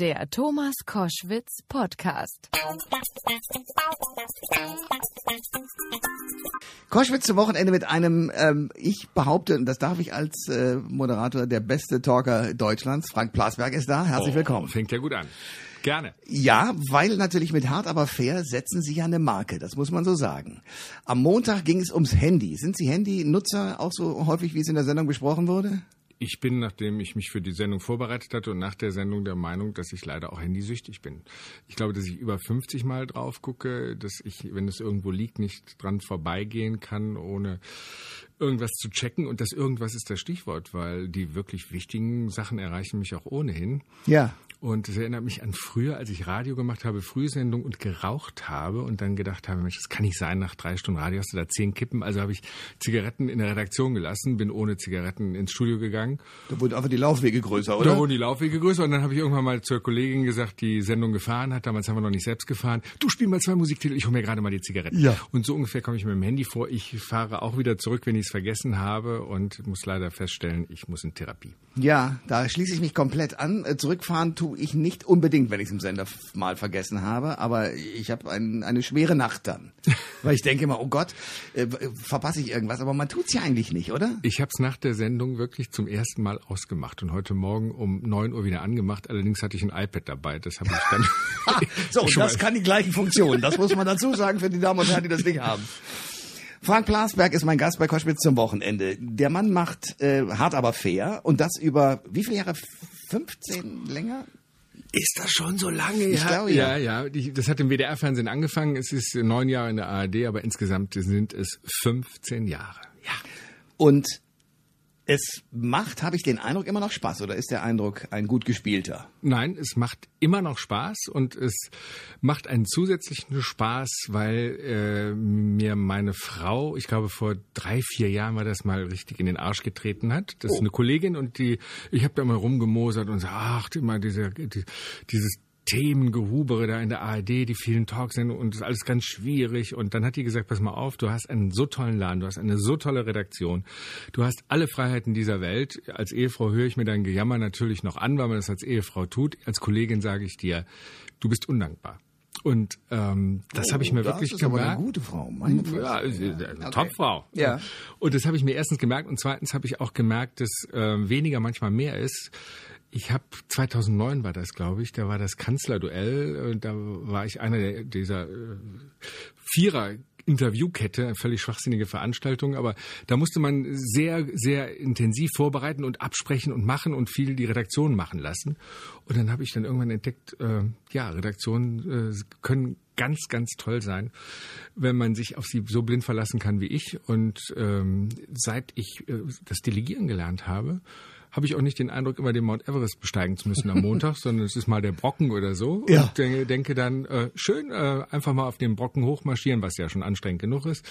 Der Thomas Koschwitz Podcast. Koschwitz zum Wochenende mit einem, ähm, ich behaupte, und das darf ich als äh, Moderator, der beste Talker Deutschlands. Frank Plasberg ist da. Herzlich Oh, willkommen. Fängt ja gut an. Gerne. Ja, weil natürlich mit hart aber fair setzen Sie ja eine Marke, das muss man so sagen. Am Montag ging es ums Handy. Sind Sie Handynutzer auch so häufig, wie es in der Sendung besprochen wurde? Ich bin, nachdem ich mich für die Sendung vorbereitet hatte und nach der Sendung der Meinung, dass ich leider auch handysüchtig bin. Ich glaube, dass ich über 50 Mal drauf gucke, dass ich, wenn es irgendwo liegt, nicht dran vorbeigehen kann, ohne irgendwas zu checken. Und das irgendwas ist das Stichwort, weil die wirklich wichtigen Sachen erreichen mich auch ohnehin. Ja. Und es erinnert mich an früher, als ich Radio gemacht habe, Frühsendung und geraucht habe und dann gedacht habe, Mensch, das kann nicht sein, nach drei Stunden Radio hast du da zehn Kippen. Also habe ich Zigaretten in der Redaktion gelassen, bin ohne Zigaretten ins Studio gegangen. Da wurden einfach die Laufwege größer, Da oder? wurden die Laufwege größer und dann habe ich irgendwann mal zur Kollegin gesagt, die Sendung gefahren hat, damals haben wir noch nicht selbst gefahren, du spiel mal zwei Musiktitel, ich hole mir gerade mal die Zigaretten. Ja. Und so ungefähr komme ich mit dem Handy vor. Ich fahre auch wieder zurück, wenn ich es vergessen habe und muss leider feststellen, ich muss in Therapie. Ja, da schließe ich mich komplett an. Äh, Zurückfahren tue ich nicht unbedingt, wenn ich es im Sender mal vergessen habe, aber ich habe ein, eine schwere Nacht dann. Weil ich denke immer, oh Gott, äh, verpasse ich irgendwas, aber man tut's ja eigentlich nicht, oder? Ich habe es nach der Sendung wirklich zum ersten Mal ausgemacht und heute Morgen um 9 Uhr wieder angemacht. Allerdings hatte ich ein iPad dabei. Das habe ich dann. So, schon das kann die gleichen Funktionen. Das muss man dazu sagen für die Damen und Herren, die das nicht haben. Frank Plasberg ist mein Gast bei Koschwitz zum Wochenende. Der Mann macht äh, hart aber fair und das über wie viele Jahre? 15 länger? Ist das schon so lange? Ich ja, glaube, ja. ja, ja. Das hat im WDR-Fernsehen angefangen. Es ist neun Jahre in der ARD, aber insgesamt sind es 15 Jahre. Ja. Und es macht, habe ich den Eindruck, immer noch Spaß oder ist der Eindruck ein gut gespielter? Nein, es macht immer noch Spaß und es macht einen zusätzlichen Spaß, weil äh, mir meine Frau, ich glaube vor drei, vier Jahren war das mal richtig in den Arsch getreten hat. Das ist eine Kollegin und die, ich habe da mal rumgemosert und gesagt, ach, immer diese, die, dieses Themengehubere da in der ARD, die vielen Talksendungen und das ist alles ganz schwierig. Und dann hat die gesagt, pass mal auf, du hast einen so tollen Laden, du hast eine so tolle Redaktion, du hast alle Freiheiten dieser Welt. Als Ehefrau höre ich mir dein Gejammer natürlich noch an, weil man das als Ehefrau tut. Als Kollegin sage ich dir, du bist undankbar. Und ähm, das habe ich mir Oh, das wirklich ist aber gemerkt. eine gute Frau, meine Fresse. Ja, Okay. Topfrau. Ja. Und das habe ich mir erstens gemerkt und zweitens habe ich auch gemerkt, dass äh, weniger manchmal mehr ist. Ich habe 2009 war das, glaube ich, da war das Kanzlerduell, äh, da war ich einer dieser äh, Vierer Interviewkette, eine völlig schwachsinnige Veranstaltung, aber da musste man sehr, sehr intensiv vorbereiten und absprechen und machen und viel die Redaktion machen lassen. Und dann habe ich dann irgendwann entdeckt, äh, ja, Redaktionen äh, können ganz, ganz toll sein, wenn man sich auf sie so blind verlassen kann wie ich. Und ähm, seit ich äh, das Delegieren gelernt habe, habe ich auch nicht den Eindruck, immer den Mount Everest besteigen zu müssen am Montag, sondern es ist mal der Brocken oder so. Ja. Und denke, denke dann, äh, schön, äh, einfach mal auf den Brocken hochmarschieren, was ja schon anstrengend genug ist.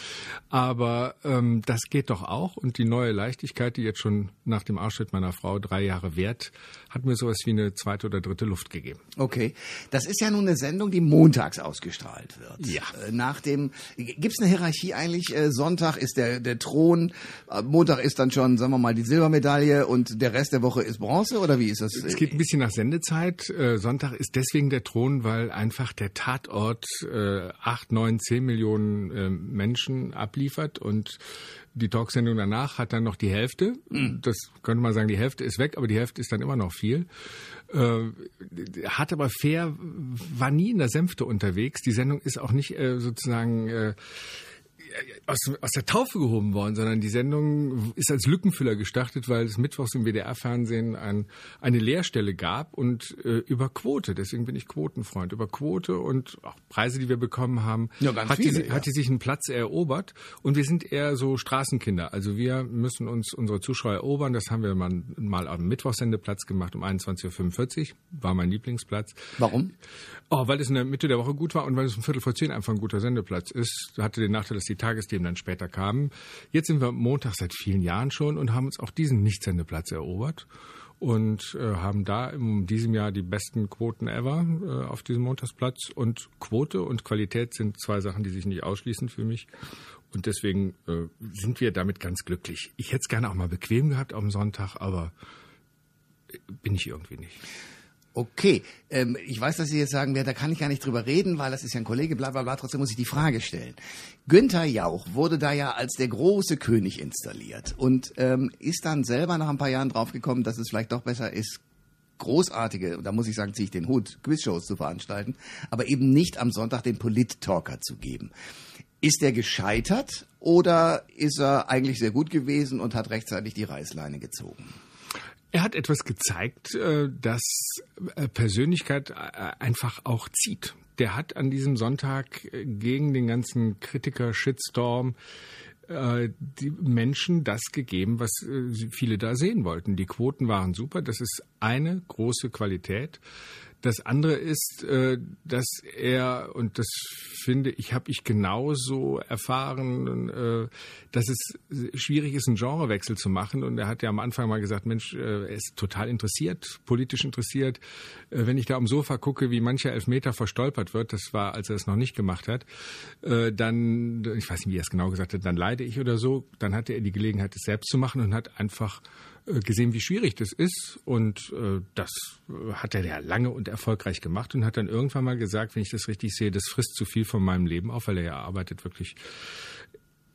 Aber ähm, das geht doch auch. Und die neue Leichtigkeit, die jetzt schon nach dem Ausschnitt meiner Frau drei Jahre währt, hat mir sowas wie eine zweite oder dritte Luft gegeben. Okay, das ist ja nun eine Sendung, die montags ausgestrahlt wird. Ja. Äh, Nach dem, gibt's eine Hierarchie eigentlich? Äh, Sonntag ist der, der Thron, äh, Montag ist dann schon, sagen wir mal, die Silbermedaille und der Rest der Woche ist Bronze oder wie ist das? Es geht ein bisschen nach Sendezeit. Äh, Sonntag ist deswegen der Thron, weil einfach der Tatort äh, acht, neun, zehn Millionen äh, Menschen abliefert und die Talksendung danach hat dann noch die Hälfte. Das könnte man sagen, die Hälfte ist weg, aber die Hälfte ist dann immer noch viel. Äh, hat aber fair, war nie in der Sänfte unterwegs. Die Sendung ist auch nicht äh, sozusagen äh, aus, aus der Taufe gehoben worden, sondern die Sendung ist als Lückenfüller gestartet, weil es mittwochs im WDR-Fernsehen ein, eine Leerstelle gab und äh, über Quote, deswegen bin ich Quotenfreund, über Quote und auch Preise, die wir bekommen haben, Ja, hat, viele, die, ja. hat die sich einen Platz erobert und wir sind eher so Straßenkinder. Also wir müssen uns unsere Zuschauer erobern, das haben wir mal, mal am Mittwochsendeplatz gemacht um 21.45 Uhr, war mein Lieblingsplatz. Warum? Oh, weil es in der Mitte der Woche gut war und weil es um Viertel vor zehn einfach ein guter Sendeplatz ist. Hatte den Nachteil, dass die Tagesthemen dann später kamen. Jetzt sind wir Montag seit vielen Jahren schon und haben uns auch diesen Nicht-Sendeplatz erobert und äh, haben da in diesem Jahr die besten Quoten ever äh, auf diesem Montagsplatz. Und Quote und Qualität sind zwei Sachen, die sich nicht ausschließen für mich. Und deswegen äh, sind wir damit ganz glücklich. Ich hätte es gerne auch mal bequem gehabt am Sonntag, aber bin ich irgendwie nicht. Okay, ähm, ich weiß, dass Sie jetzt sagen, ja, da kann ich gar nicht drüber reden, weil das ist ja ein Kollege, bla bla bla, trotzdem muss ich die Frage stellen. Günther Jauch wurde da ja als der große König installiert und ähm, ist dann selber nach ein paar Jahren draufgekommen, dass es vielleicht doch besser ist, großartige, und da muss ich sagen, ziehe ich den Hut, Quizshows zu veranstalten, aber eben nicht am Sonntag den Polit-Talker zu geben. Ist er gescheitert oder ist er eigentlich sehr gut gewesen und hat rechtzeitig die Reißleine gezogen? Er hat etwas gezeigt, äh, dass äh, Persönlichkeit äh, einfach auch zieht. Der hat an diesem Sonntag gegen den ganzen Kritiker-Shitstorm die Menschen das gegeben, was viele da sehen wollten. Die Quoten waren super. Das ist eine große Qualität. Das andere ist, äh, dass er, und das finde ich, habe ich genauso erfahren, äh, dass es schwierig ist, einen Genrewechsel zu machen. Und er hat ja am Anfang mal gesagt, Mensch, äh, er ist total interessiert, politisch interessiert. Wenn ich da am Sofa gucke, wie mancher Elfmeter verstolpert wird, das war, als er es noch nicht gemacht hat, dann, ich weiß nicht, wie er es genau gesagt hat, dann leide ich oder so. Dann hatte er die Gelegenheit, es selbst zu machen und hat einfach gesehen, wie schwierig das ist. Und äh, das äh, hat er ja lange und erfolgreich gemacht und hat dann irgendwann mal gesagt, wenn ich das richtig sehe, das frisst zu viel von meinem Leben auf, weil er ja arbeitet wirklich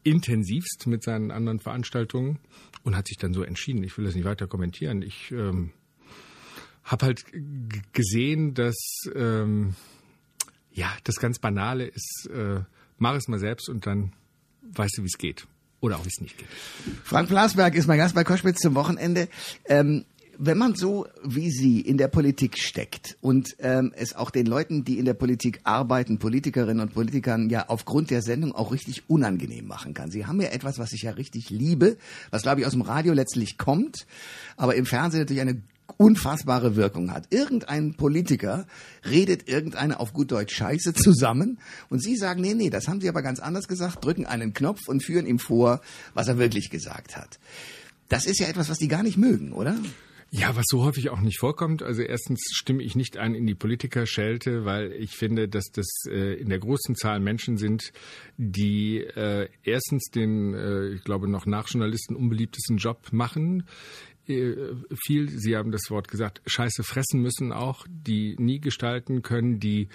intensivst mit seinen anderen Veranstaltungen und hat sich dann so entschieden. Ich will das nicht weiter kommentieren. Ich ähm, habe halt gesehen, dass ähm, ja das ganz Banale ist, äh, mach es mal selbst und dann weißt du, wie es geht. Oder auch wie es nicht geht. Frank Blasberg ist mein Gast bei Koschwitz zum Wochenende. Ähm, wenn man so wie Sie in der Politik steckt und ähm, es auch den Leuten, die in der Politik arbeiten, Politikerinnen und Politikern ja aufgrund der Sendung auch richtig unangenehm machen kann. Sie haben ja etwas, was ich ja richtig liebe, was glaube ich aus dem Radio letztlich kommt, aber im Fernsehen natürlich eine unfassbare Wirkung hat. Irgendein Politiker redet irgendeine auf gut Deutsch Scheiße zusammen und Sie sagen, nee, nee, das haben Sie aber ganz anders gesagt, drücken einen Knopf und führen ihm vor, was er wirklich gesagt hat. Das ist ja etwas, was die gar nicht mögen, oder? Ja, was so häufig auch nicht vorkommt. Also erstens stimme ich nicht ein in die Politikerschelte, weil ich finde, dass das äh, in der großen Zahl Menschen sind, die äh, erstens den, äh, ich glaube, noch nach Journalisten unbeliebtesten Job machen, viel, Sie haben das Wort gesagt, Scheiße fressen müssen auch, die nie gestalten können, die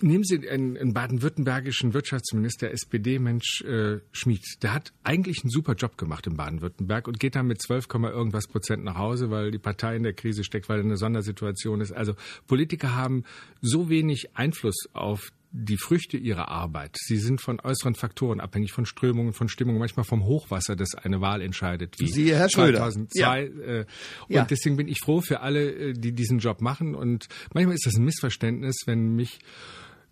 Nehmen Sie einen, einen baden-württembergischen Wirtschaftsminister, SPD-Mensch äh, Schmid. Der hat eigentlich einen super Job gemacht in Baden-Württemberg und geht dann mit 12, irgendwas Prozent nach Hause, weil die Partei in der Krise steckt, weil eine Sondersituation ist. Also Politiker haben so wenig Einfluss auf die Früchte ihrer Arbeit. Sie sind von äußeren Faktoren abhängig, von Strömungen, von Stimmungen, manchmal vom Hochwasser, das eine Wahl entscheidet. Wie Siehe Herr Schröder. 2002. Ja. Äh, und ja. deswegen bin ich froh für alle, äh, die diesen Job machen. Und manchmal ist das ein Missverständnis, wenn mich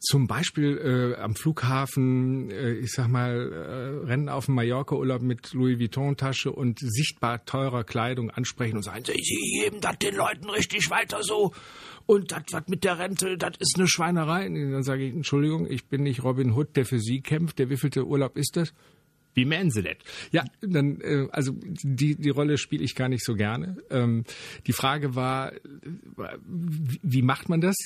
zum Beispiel äh, am Flughafen, äh, ich sag mal, äh, Rennen auf dem Mallorca-Urlaub mit Louis Vuitton-Tasche und sichtbar teurer Kleidung ansprechen und sagen, Sie geben das den Leuten richtig weiter so. Und das, was mit der Rente, das ist eine Schweinerei. Und dann sage ich, Entschuldigung, ich bin nicht Robin Hood, der für Sie kämpft. Der wievielte Urlaub ist das? Wie meinen Sie das? Ja, dann, äh, also die, die Rolle spiele ich gar nicht so gerne. Ähm, die Frage war, wie, macht man das?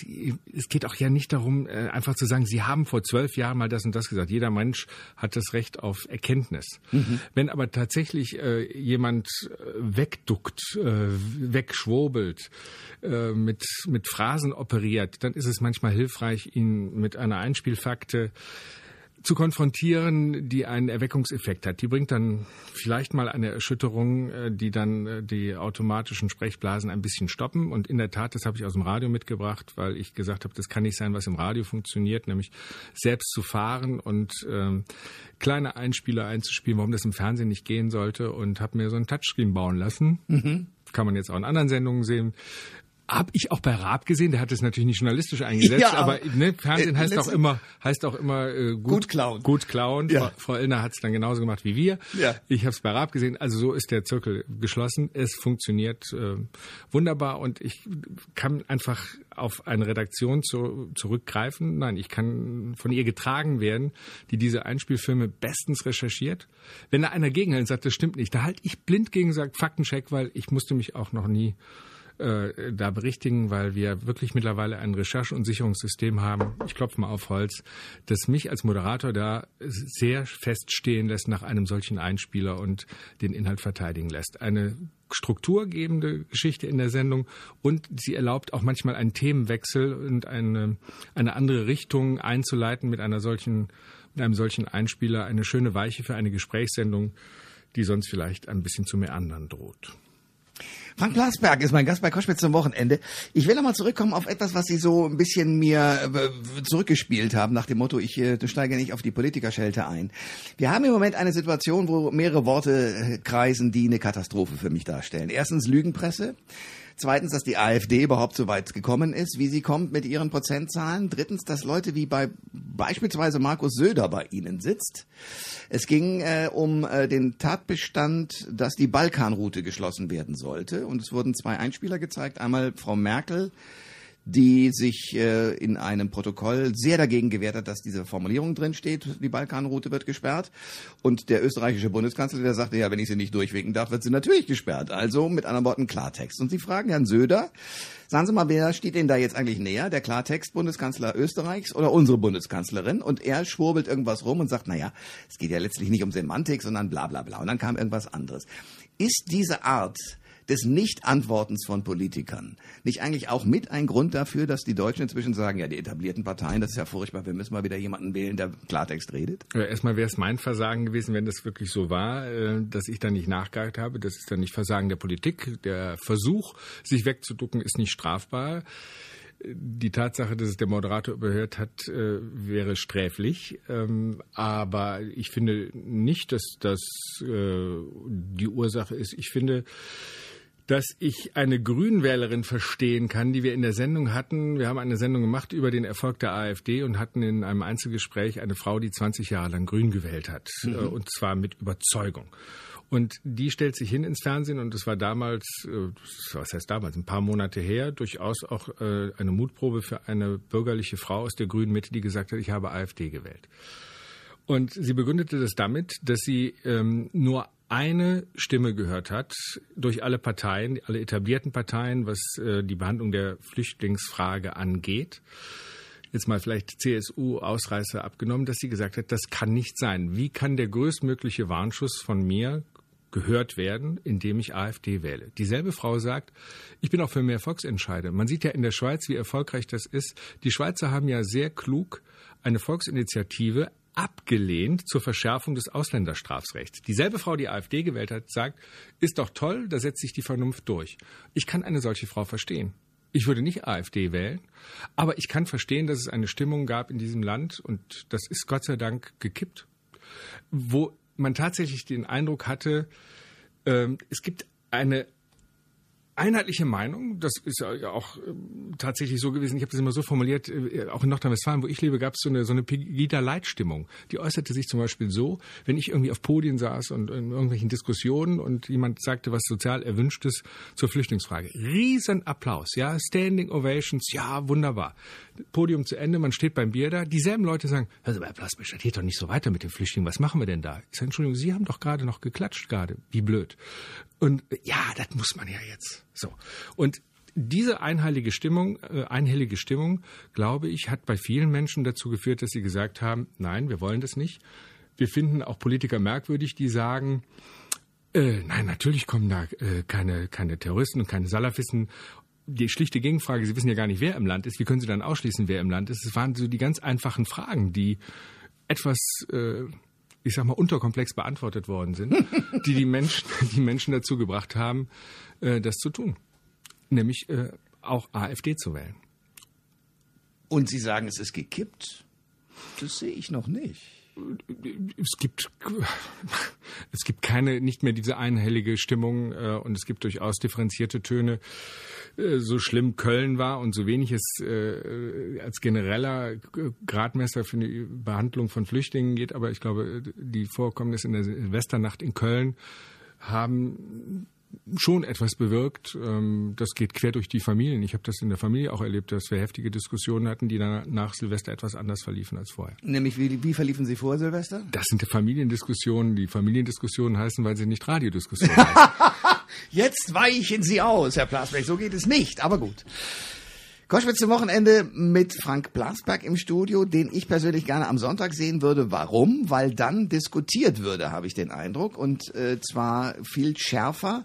Es geht auch ja nicht darum, äh, einfach zu sagen, Sie haben vor zwölf Jahren mal das und das gesagt. Jeder Mensch hat das Recht auf Erkenntnis. Mhm. Wenn aber tatsächlich äh, jemand äh, wegduckt, äh, wegschwurbelt, äh, mit, mit Phrasen operiert, dann ist es manchmal hilfreich, ihn mit einer Einspielfakte zu konfrontieren, die einen Erweckungseffekt hat. Die bringt dann vielleicht mal eine Erschütterung, äh, die dann äh, die automatischen Sprechblasen ein bisschen stoppen. Und in der Tat, das habe ich aus dem Radio mitgebracht, weil ich gesagt habe, das kann nicht sein, was im Radio funktioniert, nämlich selbst zu fahren und ähm, kleine Einspieler einzuspielen, warum das im Fernsehen nicht gehen sollte. Und habe mir so ein Touchscreen bauen lassen. Mhm kann man jetzt auch in anderen Sendungen sehen, hab ich auch bei Raab gesehen, der hat es natürlich nicht journalistisch eingesetzt, ja, aber ne, Fernsehen äh, heißt auch immer, heißt auch immer äh, gut, gut klauen. Gut klauen. Ja. Frau, Frau Illner hat es dann genauso gemacht wie wir. Ja. Ich habe es bei Raab gesehen. Also so ist der Zirkel geschlossen. Es funktioniert äh, wunderbar und ich kann einfach auf eine Redaktion zu, zurückgreifen. Nein, ich kann von ihr getragen werden, die diese Einspielfilme bestens recherchiert. Wenn da einer gegenhält und sagt, das stimmt nicht, da halt ich blind gegen sagt Faktencheck, weil ich musste mich auch noch nie äh, da berichtigen, weil wir wirklich mittlerweile ein Recherche- und Sicherungssystem haben, ich klopfe mal auf Holz, das mich als Moderator da sehr feststehen lässt nach einem solchen Einspieler und den Inhalt verteidigen lässt. Eine strukturgebende Geschichte in der Sendung und sie erlaubt auch manchmal einen Themenwechsel und eine, eine andere Richtung einzuleiten mit einer solchen, mit einem solchen Einspieler, eine schöne Weiche für eine Gesprächssendung, die sonst vielleicht ein bisschen zu meandern droht. Frank Blasberg ist mein Gast bei Koschwitz zum Wochenende. Ich will nochmal zurückkommen auf etwas, was Sie so ein bisschen mir äh, zurückgespielt haben, nach dem Motto, ich äh, steige nicht auf die Politikerschelte ein. Wir haben im Moment eine Situation, wo mehrere Worte äh, kreisen, die eine Katastrophe für mich darstellen. Erstens Lügenpresse. Zweitens, dass die AfD überhaupt so weit gekommen ist, wie sie kommt mit ihren Prozentzahlen. Drittens, dass Leute wie bei beispielsweise Markus Söder bei Ihnen sitzt. Es ging äh, um äh, den Tatbestand, dass die Balkanroute geschlossen werden sollte. Und es wurden zwei Einspieler gezeigt. Einmal Frau Merkel, die sich äh, in einem Protokoll sehr dagegen gewehrt hat, dass diese Formulierung drin steht, die Balkanroute wird gesperrt. Und der österreichische Bundeskanzler, der sagte, ja, wenn ich sie nicht durchwinken darf, wird sie natürlich gesperrt. Also mit anderen Worten Klartext. Und Sie fragen Herrn Söder, sagen Sie mal, wer steht Ihnen da jetzt eigentlich näher? Der Klartext Bundeskanzler Österreichs oder unsere Bundeskanzlerin? Und er schwurbelt irgendwas rum und sagt, na ja, es geht ja letztlich nicht um Semantik, sondern bla bla bla. Und dann kam irgendwas anderes. Ist diese Art des Nicht-Antwortens von Politikern nicht eigentlich auch mit ein Grund dafür, dass die Deutschen inzwischen sagen, ja, die etablierten Parteien, das ist ja furchtbar, wir müssen mal wieder jemanden wählen, der Klartext redet? Ja, erstmal wäre es mein Versagen gewesen, wenn das wirklich so war, äh, dass ich da nicht nachgehakt habe. Das ist dann nicht Versagen der Politik. Der Versuch, sich wegzuducken, ist nicht strafbar. Die Tatsache, dass es der Moderator überhört hat, äh, wäre sträflich. Ähm, aber ich finde nicht, dass das äh, die Ursache ist. Ich finde, dass ich eine Grünwählerin verstehen kann, die wir in der Sendung hatten. Wir haben eine Sendung gemacht über den Erfolg der AfD und hatten in einem Einzelgespräch eine Frau, die 20 Jahre lang Grün gewählt hat. Mhm. Äh, und zwar mit Überzeugung. Und die stellt sich hin ins Fernsehen und das war damals, äh, was heißt damals, ein paar Monate her, durchaus auch äh, eine Mutprobe für eine bürgerliche Frau aus der grünen Mitte, die gesagt hat, ich habe AfD gewählt. Und sie begründete das damit, dass sie ähm, nur eine Stimme gehört hat durch alle Parteien, alle etablierten Parteien, was äh, die Behandlung der Flüchtlingsfrage angeht. Jetzt mal vielleicht CSU-Ausreißer abgenommen, dass sie gesagt hat, das kann nicht sein. Wie kann der größtmögliche Warnschuss von mir gehört werden, indem ich AfD wähle. Dieselbe Frau sagt, ich bin auch für mehr Volksentscheide. Man sieht ja in der Schweiz, wie erfolgreich das ist. Die Schweizer haben ja sehr klug eine Volksinitiative abgelehnt zur Verschärfung des Ausländerstrafrechts. Dieselbe Frau, die AfD gewählt hat, sagt, ist doch toll, da setzt sich die Vernunft durch. Ich kann eine solche Frau verstehen. Ich würde nicht AfD wählen, aber ich kann verstehen, dass es eine Stimmung gab in diesem Land und das ist Gott sei Dank gekippt, wo man tatsächlich den Eindruck hatte, äh, es gibt eine einheitliche Meinung. Das ist ja auch ähm, tatsächlich so gewesen. Ich habe das immer so formuliert, äh, auch in Nordrhein-Westfalen, wo ich lebe, gab es so eine, so eine Pegida-Leitstimmung. Die äußerte sich zum Beispiel so, wenn ich irgendwie auf Podien saß und in irgendwelchen Diskussionen und jemand sagte was sozial Erwünschtes zur Flüchtlingsfrage. Riesenapplaus, ja, Standing Ovations, ja, wunderbar. Podium zu Ende, man steht beim Bier da. Dieselben Leute sagen, also bei Plasmisch, das geht doch nicht so weiter mit den Flüchtlingen. Was machen wir denn da? Ich sage, Entschuldigung, Sie haben doch gerade noch geklatscht gerade. Wie blöd. Und ja, das muss man ja jetzt. So. Und diese einheilige Stimmung, äh, einhellige Stimmung, glaube ich, hat bei vielen Menschen dazu geführt, dass sie gesagt haben, nein, wir wollen das nicht. Wir finden auch Politiker merkwürdig, die sagen, äh, nein, natürlich kommen da äh, keine, keine Terroristen und keine Salafisten. Die schlichte Gegenfrage, Sie wissen ja gar nicht, wer im Land ist. Wie können Sie dann ausschließen, wer im Land ist? Es waren so die ganz einfachen Fragen, die etwas äh, ich sag mal, unterkomplex beantwortet worden sind, die die Menschen, die Menschen dazu gebracht haben, äh, das zu tun. Nämlich äh, auch AfD zu wählen. Und Sie sagen, es ist gekippt? Das sehe ich noch nicht es gibt es gibt keine nicht mehr diese einhellige Stimmung äh, und es gibt durchaus differenzierte Töne. Äh, so schlimm Köln war und so wenig es äh, als genereller Gradmesser für die Behandlung von Flüchtlingen geht, aber ich glaube, die Vorkommnisse in der Silvesternacht in Köln haben schon etwas bewirkt. Ähm, das geht quer durch die Familien. Ich habe das in der Familie auch erlebt, dass wir heftige Diskussionen hatten, die dann nach Silvester etwas anders verliefen als vorher. Nämlich, wie, wie verliefen sie vor Silvester? Das sind die Familiendiskussionen. Die Familiendiskussionen heißen, weil sie nicht Radiodiskussionen heißen. Jetzt weichen Sie aus, Herr Plasberg. So geht es nicht, aber gut. Koschwitz zum Wochenende mit Frank Blasberg im Studio, den ich persönlich gerne am Sonntag sehen würde. Warum? Weil dann diskutiert würde, habe ich den Eindruck. Und äh, zwar viel schärfer,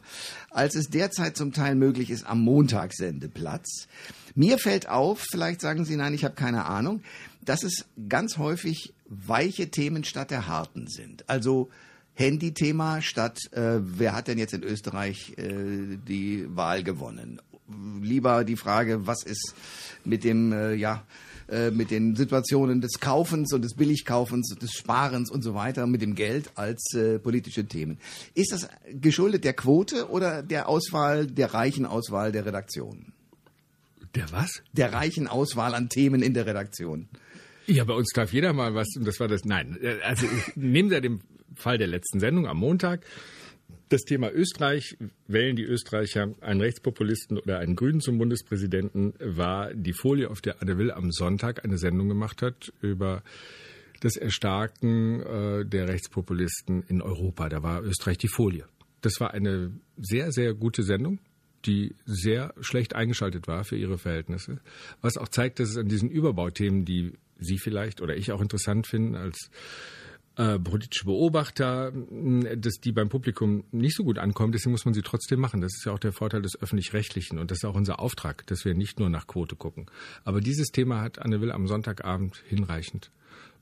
als es derzeit zum Teil möglich ist am Montagssendeplatz. Mir fällt auf, vielleicht sagen Sie nein, ich habe keine Ahnung, dass es ganz häufig weiche Themen statt der harten sind. Also Handy-Thema statt, äh, wer hat denn jetzt in Österreich äh, die Wahl gewonnen? Lieber die Frage, was ist mit dem, äh, ja, äh, mit den Situationen des Kaufens und des Billigkaufens, des Sparens und so weiter, mit dem Geld als äh, politische Themen. Ist das geschuldet der Quote oder der Auswahl, der reichen Auswahl der Redaktion? Der was? Der reichen Auswahl an Themen in der Redaktion. Ja, bei uns darf jeder mal was, und das war das, nein, äh, also ich nehme da den Fall der letzten Sendung am Montag. Das Thema Österreich, wählen die Österreicher einen Rechtspopulisten oder einen Grünen zum Bundespräsidenten, war die Folie, auf der Anne Will am Sonntag eine Sendung gemacht hat über das Erstarken äh, der Rechtspopulisten in Europa. Da war Österreich die Folie. Das war eine sehr, sehr gute Sendung, die sehr schlecht eingeschaltet war für ihre Verhältnisse. Was auch zeigt, dass es an diesen Überbauthemen, die Sie vielleicht oder ich auch interessant finden als äh, politische Beobachter, dass die beim Publikum nicht so gut ankommen. Deswegen muss man sie trotzdem machen. Das ist ja auch der Vorteil des öffentlich-rechtlichen und das ist auch unser Auftrag, dass wir nicht nur nach Quote gucken. Aber dieses Thema hat Anne Will am Sonntagabend hinreichend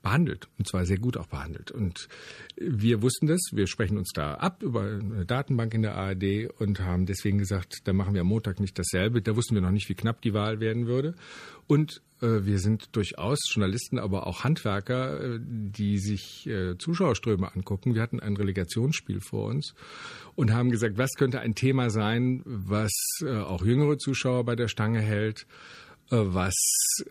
behandelt und zwar sehr gut auch behandelt. Und wir wussten das, wir sprechen uns da ab über eine Datenbank in der ARD und haben deswegen gesagt, da machen wir am Montag nicht dasselbe. Da wussten wir noch nicht, wie knapp die Wahl werden würde. Und äh, wir sind durchaus Journalisten, aber auch Handwerker, äh, die sich äh, Zuschauerströme angucken. Wir hatten ein Relegationsspiel vor uns und haben gesagt, was könnte ein Thema sein, was auch jüngere Zuschauer bei der Stange hält was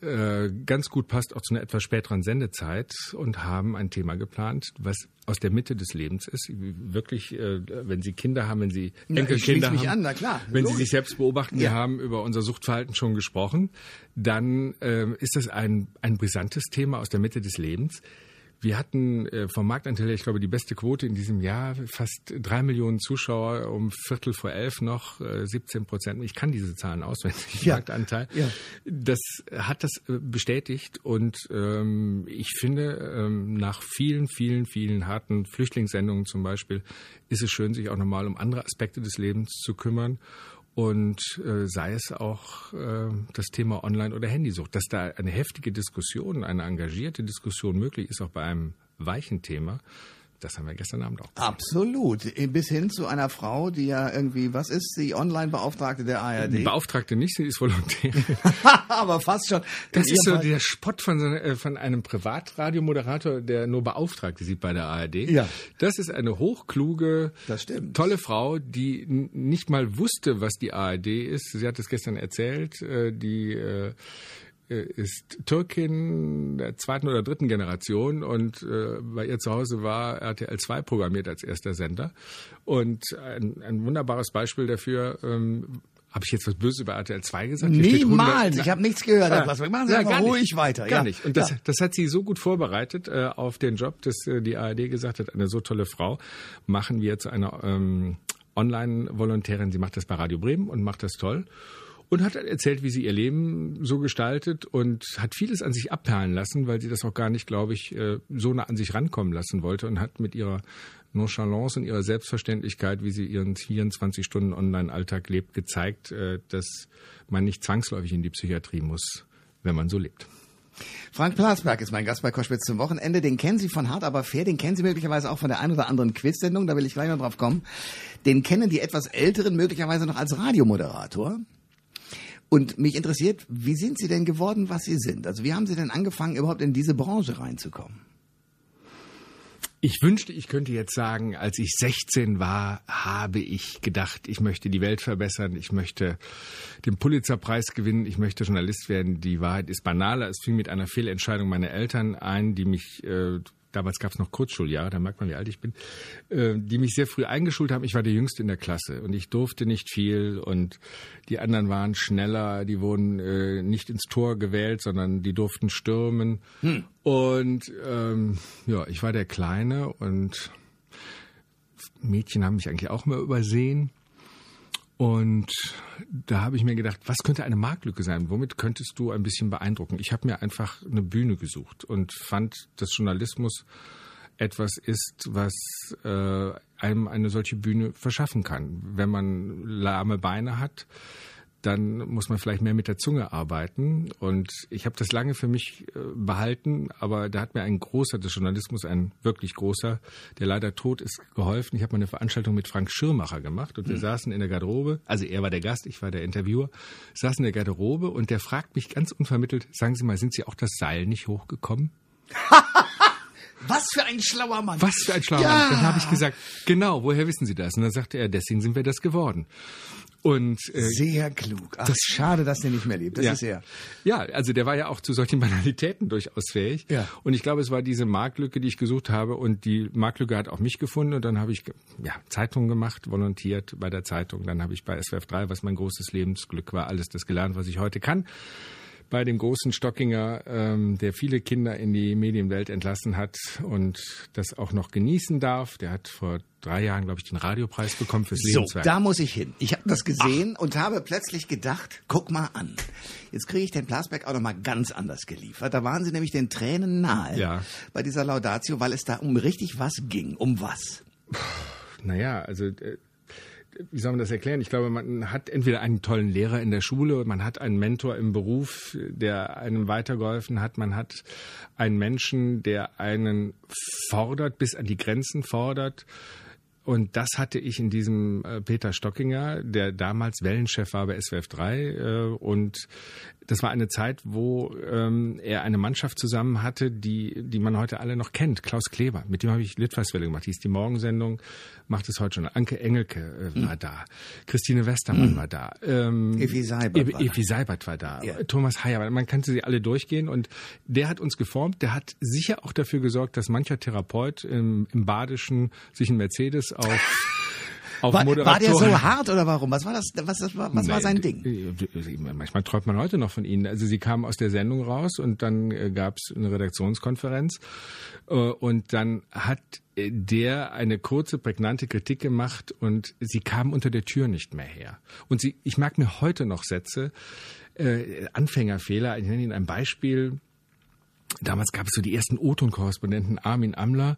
äh, ganz gut passt auch zu einer etwas späteren Sendezeit und haben ein Thema geplant, was aus der Mitte des Lebens ist. Wirklich, äh, wenn Sie Kinder haben, wenn Sie Enkelkinder haben, an, wenn logisch. Sie sich selbst beobachten, wir haben über unser Suchtverhalten schon gesprochen, dann ähm, ist das ein, ein brisantes Thema aus der Mitte des Lebens. Wir hatten äh, vom Marktanteil ich glaube, die beste Quote in diesem Jahr, fast drei Millionen Zuschauer, um Viertel vor elf noch, äh, 17 Prozent. Ich kann diese Zahlen auswendig, Ja. Marktanteil. Ja. Das hat das äh, bestätigt und ähm, ich finde, ähm, nach vielen, vielen, vielen harten Flüchtlingssendungen zum Beispiel, ist es schön, sich auch nochmal um andere Aspekte des Lebens zu kümmern und äh, sei es auch äh, das Thema Online- oder Handysucht. Dass da eine heftige Diskussion, eine engagierte Diskussion möglich ist, auch bei einem weichen Thema, das haben wir gestern Abend auch. Absolut. Bis hin zu einer Frau, die ja irgendwie, was ist sie, Online-Beauftragte der ARD? Die Beauftragte nicht, sie ist Volontär. Aber fast schon. Das ist so Fall- der Spott von, so, äh, von einem Privatradiomoderator, der nur Beauftragte sieht bei der ARD. Ja. Das ist eine hochkluge, tolle Frau, die nicht mal wusste, was die ARD ist. Sie hat es gestern erzählt. äh, Die äh, ist Türkin der zweiten oder dritten Generation und äh, bei ihr zu Hause war RTL 2 programmiert als erster Sender. Und ein, ein wunderbares Beispiel dafür, ähm, habe ich jetzt was Böses über RTL 2 gesagt? Hier steht 100 Niemals. Ich habe nichts gehört. Herr Ah, Plasberg. Machen Sie ja, einfach ruhig weiter. Gar ja. nicht. Und das, ja. das hat sie so gut vorbereitet äh, auf den Job, dass äh, die ARD gesagt hat, eine so tolle Frau machen wir zu einer ähm, Online-Volontärin. Sie macht das bei Radio Bremen und macht das toll. Und hat erzählt, wie sie ihr Leben so gestaltet und hat vieles an sich abperlen lassen, weil sie das auch gar nicht, glaube ich, äh, so nah an sich rankommen lassen wollte und hat mit ihrer Nonchalance und ihrer Selbstverständlichkeit, wie sie ihren 24 Stunden Online-Alltag lebt, gezeigt, äh, dass man nicht zwangsläufig in die Psychiatrie muss, wenn man so lebt. Frank Plasberg ist mein Gast bei Koschwitz zum Wochenende. Den kennen Sie von Hart aber fair, den kennen Sie möglicherweise auch von der einen oder anderen Quiz-Sendung, da will ich gleich noch drauf kommen. Den kennen die etwas Älteren möglicherweise noch als Radiomoderator. Und mich interessiert, wie sind Sie denn geworden, was Sie sind? Also wie haben Sie denn angefangen, überhaupt in diese Branche reinzukommen? Ich wünschte, ich könnte jetzt sagen, als ich 16 war, habe ich gedacht, ich möchte die Welt verbessern, ich möchte den Pulitzerpreis gewinnen, ich möchte Journalist werden. Die Wahrheit ist banaler. Es fing mit einer Fehlentscheidung meiner Eltern ein, die mich, äh, damals gab es noch Kurzschuljahre, da merkt man, wie alt ich bin, äh, die mich sehr früh eingeschult haben. Ich war der Jüngste in der Klasse und ich durfte nicht viel und die anderen waren schneller, die wurden äh, nicht ins Tor gewählt, sondern die durften stürmen. Und ähm, ja, ich war der Kleine und Mädchen haben mich eigentlich auch immer übersehen. Und da habe ich mir gedacht, was könnte eine Marktlücke sein? Womit könntest du ein bisschen beeindrucken? Ich habe mir einfach eine Bühne gesucht und fand, dass Journalismus etwas ist, was äh, einem eine solche Bühne verschaffen kann. Wenn man lahme Beine hat, dann muss man vielleicht mehr mit der Zunge arbeiten. Und ich habe das lange für mich äh, behalten, aber da hat mir ein großer des Journalismus, ein wirklich großer, der leider tot ist, geholfen. Ich habe mal eine Veranstaltung mit Frank Schirmacher gemacht und wir mhm. saßen in der Garderobe, also er war der Gast, ich war der Interviewer, saßen in der Garderobe und der fragt mich ganz unvermittelt, sagen Sie mal, sind Sie auch das Seil nicht hochgekommen? Was für ein schlauer Mann. Was für ein schlauer ja. Mann. Dann habe ich gesagt, genau, woher wissen Sie das? Und dann sagte er, deswegen sind wir das geworden. Und, äh, Sehr klug. Ach, das, schade, dass der nicht mehr lebt. Das ja. ist er. Ja, also der war ja auch zu solchen Banalitäten durchaus fähig. Ja. Und ich glaube, es war diese Marktlücke, die ich gesucht habe. Und die Marktlücke hat auch mich gefunden. Und dann habe ich ja, Zeitungen gemacht, volontiert bei der Zeitung. Dann habe ich bei SWF 3, was mein großes Lebensglück war, alles das gelernt, was ich heute kann bei dem großen Stockinger, ähm, der viele Kinder in die Medienwelt entlassen hat und das auch noch genießen darf. Der hat vor drei Jahren, glaube ich, den Radiopreis bekommen fürs so, Lebenswerk. Da muss ich hin. Ich habe das gesehen Ach. und habe plötzlich gedacht, guck mal an. Jetzt kriege ich den Plasberg auch noch mal ganz anders geliefert. Da waren sie nämlich den Tränen nahe ja. bei dieser Laudatio, weil es da um richtig was ging. Um was? Naja, also äh, wie soll man das erklären? Ich glaube, man hat entweder einen tollen Lehrer in der Schule, man hat einen Mentor im Beruf, der einem weitergeholfen hat, man hat einen Menschen, der einen fordert, bis an die Grenzen fordert. Und das hatte ich in diesem äh, Peter Stockinger, der damals Wellenchef war bei SWF 3 äh, und das war eine Zeit, wo ähm, er eine Mannschaft zusammen hatte, die, die man heute alle noch kennt. Klaus Kleber, mit dem habe ich Litfaßwelle gemacht. Die ist die Morgensendung, macht es heute schon. Anke Engelke äh, war mhm. da. Christine Westermann mhm. war da. Ähm, Evi Seibert. war Evi Seibert war da. Ja. Thomas Heyer. Man kannte sie alle durchgehen und der hat uns geformt. Der hat sicher auch dafür gesorgt, dass mancher Therapeut im, im Badischen sich ein Mercedes auf auf war, war der so hart oder warum? Was war das? Was, was, was nee, war sein Ding? Manchmal träumt man heute noch von ihnen. Also sie kamen aus der Sendung raus und dann äh, gab es eine Redaktionskonferenz äh, und dann hat äh, der eine kurze, prägnante Kritik gemacht und sie kamen unter der Tür nicht mehr her. Und sie, ich merke mir heute noch Sätze, äh, Anfängerfehler. Ich nenne Ihnen ein Beispiel. Damals gab es so die ersten O-Ton-Korrespondenten Armin Amler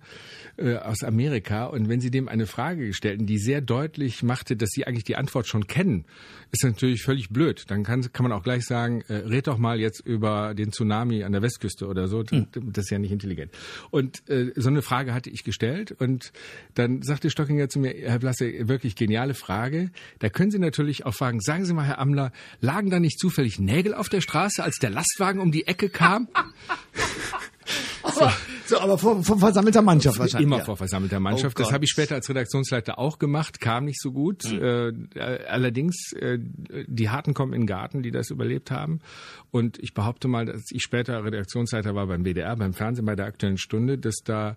äh, aus Amerika und wenn sie dem eine Frage gestellten, die sehr deutlich machte, dass sie eigentlich die Antwort schon kennen, ist natürlich völlig blöd. Dann kann, kann man auch gleich sagen, äh, red doch mal jetzt über den Tsunami an der Westküste oder so. Mhm. Das ist ja nicht intelligent. Und äh, so eine Frage hatte ich gestellt und dann sagte Stockinger zu mir, Herr Blasse, wirklich geniale Frage. Da können Sie natürlich auch fragen, sagen Sie mal, Herr Amler, lagen da nicht zufällig Nägel auf der Straße, als der Lastwagen um die Ecke kam? aber, so, aber vor, vor versammelter Mannschaft wahrscheinlich. Immer ja. vor versammelter Mannschaft. Oh das habe ich später als Redaktionsleiter auch gemacht, kam nicht so gut. Mhm. Äh, allerdings, äh, die Harten kommen in den Garten, die das überlebt haben. Und ich behaupte mal, dass ich später Redaktionsleiter war beim WDR, beim Fernsehen, bei der Aktuellen Stunde, dass da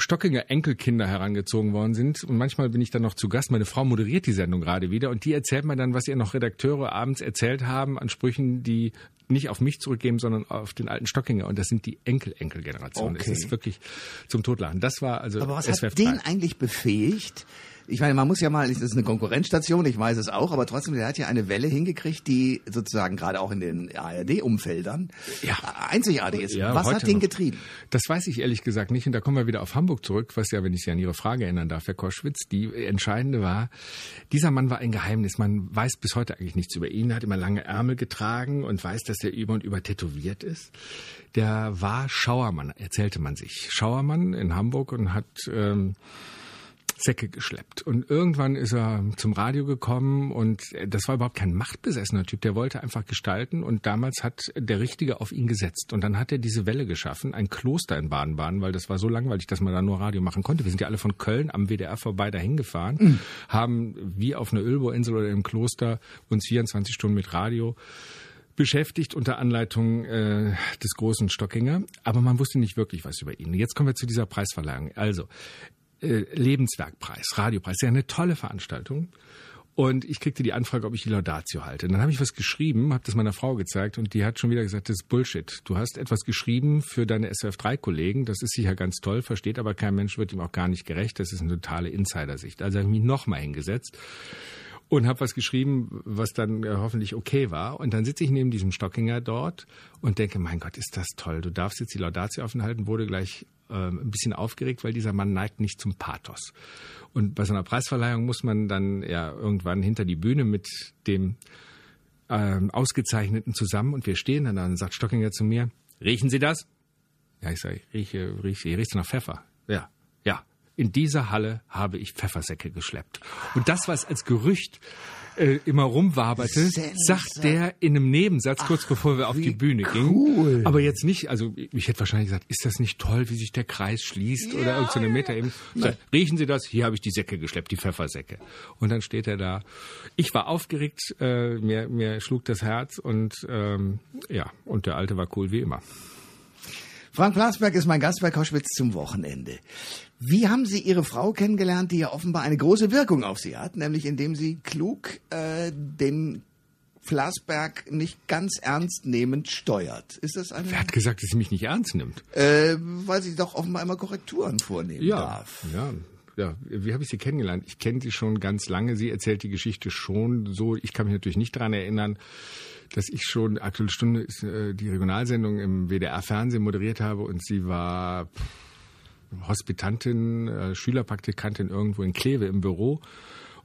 Stockinger Enkelkinder herangezogen worden sind. Und manchmal bin ich dann noch zu Gast. Meine Frau moderiert die Sendung gerade wieder und die erzählt mir dann, was ihr noch Redakteure abends erzählt haben an Sprüchen, die nicht auf mich zurückgeben, sondern auf den alten Stockinger. Und das sind die Enkel-Enkel-Generationen. Okay. Das ist wirklich zum Totlachen. Das war also Aber was SWF hat den eigentlich befähigt, ich meine, man muss ja mal, das ist eine Konkurrenzstation, ich weiß es auch, aber trotzdem, der hat ja eine Welle hingekriegt, die sozusagen gerade auch in den ARD-Umfeldern ja. einzigartig ist. Ja, was hat den noch. getrieben? Das weiß ich ehrlich gesagt nicht. Und da kommen wir wieder auf Hamburg zurück, was ja, wenn ich Sie an Ihre Frage erinnern darf, Herr Koschwitz, die entscheidende war, dieser Mann war ein Geheimnis. Man weiß bis heute eigentlich nichts über ihn. Er hat immer lange Ärmel getragen und weiß, dass er über und über tätowiert ist. Der war Schauermann, erzählte man sich. Schauermann in Hamburg und hat... Ähm, Säcke geschleppt. Und irgendwann ist er zum Radio gekommen und das war überhaupt kein machtbesessener Typ. Der wollte einfach gestalten und damals hat der Richtige auf ihn gesetzt. Und dann hat er diese Welle geschaffen, ein Kloster in Baden-Baden, weil das war so langweilig, dass man da nur Radio machen konnte. Wir sind ja alle von Köln am WDR vorbei dahin gefahren, mhm. haben wie auf einer Ölbohrinsel oder im Kloster uns 24 Stunden mit Radio beschäftigt unter Anleitung äh, des großen Stockinger, aber man wusste nicht wirklich was über ihn. Jetzt kommen wir zu dieser Preisverleihung. Also, äh, Lebenswerkpreis, Radiopreis, ja eine tolle Veranstaltung. Und ich kriegte die Anfrage, ob ich die Laudatio halte. Und dann habe ich was geschrieben, habe das meiner Frau gezeigt und die hat schon wieder gesagt, das ist Bullshit. Du hast etwas geschrieben für deine SWF3-Kollegen, das ist sicher ganz toll, versteht aber kein Mensch, wird ihm auch gar nicht gerecht. Das ist eine totale Insidersicht. Also habe ich mich nochmal hingesetzt und habe was geschrieben, was dann äh, hoffentlich okay war. Und dann sitze ich neben diesem Stockinger dort und denke, mein Gott, ist das toll. Du darfst jetzt die Laudatio offen wurde gleich äh, ein bisschen aufgeregt, weil dieser Mann neigt nicht zum Pathos. Und bei so einer Preisverleihung muss man dann ja irgendwann hinter die Bühne mit dem ähm, Ausgezeichneten zusammen und wir stehen dann da sagt Stockinger zu mir, riechen Sie das? Ja, ich sage, rieche, rieche, riecht nach Pfeffer. Ja. In dieser Halle habe ich Pfeffersäcke geschleppt. Und das, was als Gerücht äh, immer rumwaberte, sagt der in einem Nebensatz, kurz bevor wir auf die Bühne cool. gingen. Aber jetzt nicht, also ich hätte wahrscheinlich gesagt, ist das nicht toll, wie sich der Kreis schließt oder irgendeine so Metaebene. So, riechen Sie das? Hier habe ich die Säcke geschleppt, die Pfeffersäcke. Und dann steht er da. Ich war aufgeregt, äh, mir, mir schlug das Herz und ähm, ja, und der Alte war cool wie immer. Frank Plasberg ist mein Gast bei Koschwitz zum Wochenende. Wie haben Sie Ihre Frau kennengelernt, die ja offenbar eine große Wirkung auf Sie hat, nämlich indem sie klug äh, den Flasberg nicht ganz ernst nehmend steuert. Ist das eine? Wer hat gesagt, dass sie mich nicht ernst nimmt? Äh, weil sie doch offenbar immer Korrekturen vornehmen ja, darf. Ja, ja. Wie habe ich sie kennengelernt? Ich kenne sie schon ganz lange. Sie erzählt die Geschichte schon so. Ich kann mich natürlich nicht daran erinnern, dass ich schon Aktuelle Stunde äh, die Regionalsendung im WDR-Fernsehen moderiert habe und sie war Hospitantin, äh, Schülerpraktikantin irgendwo in Kleve im Büro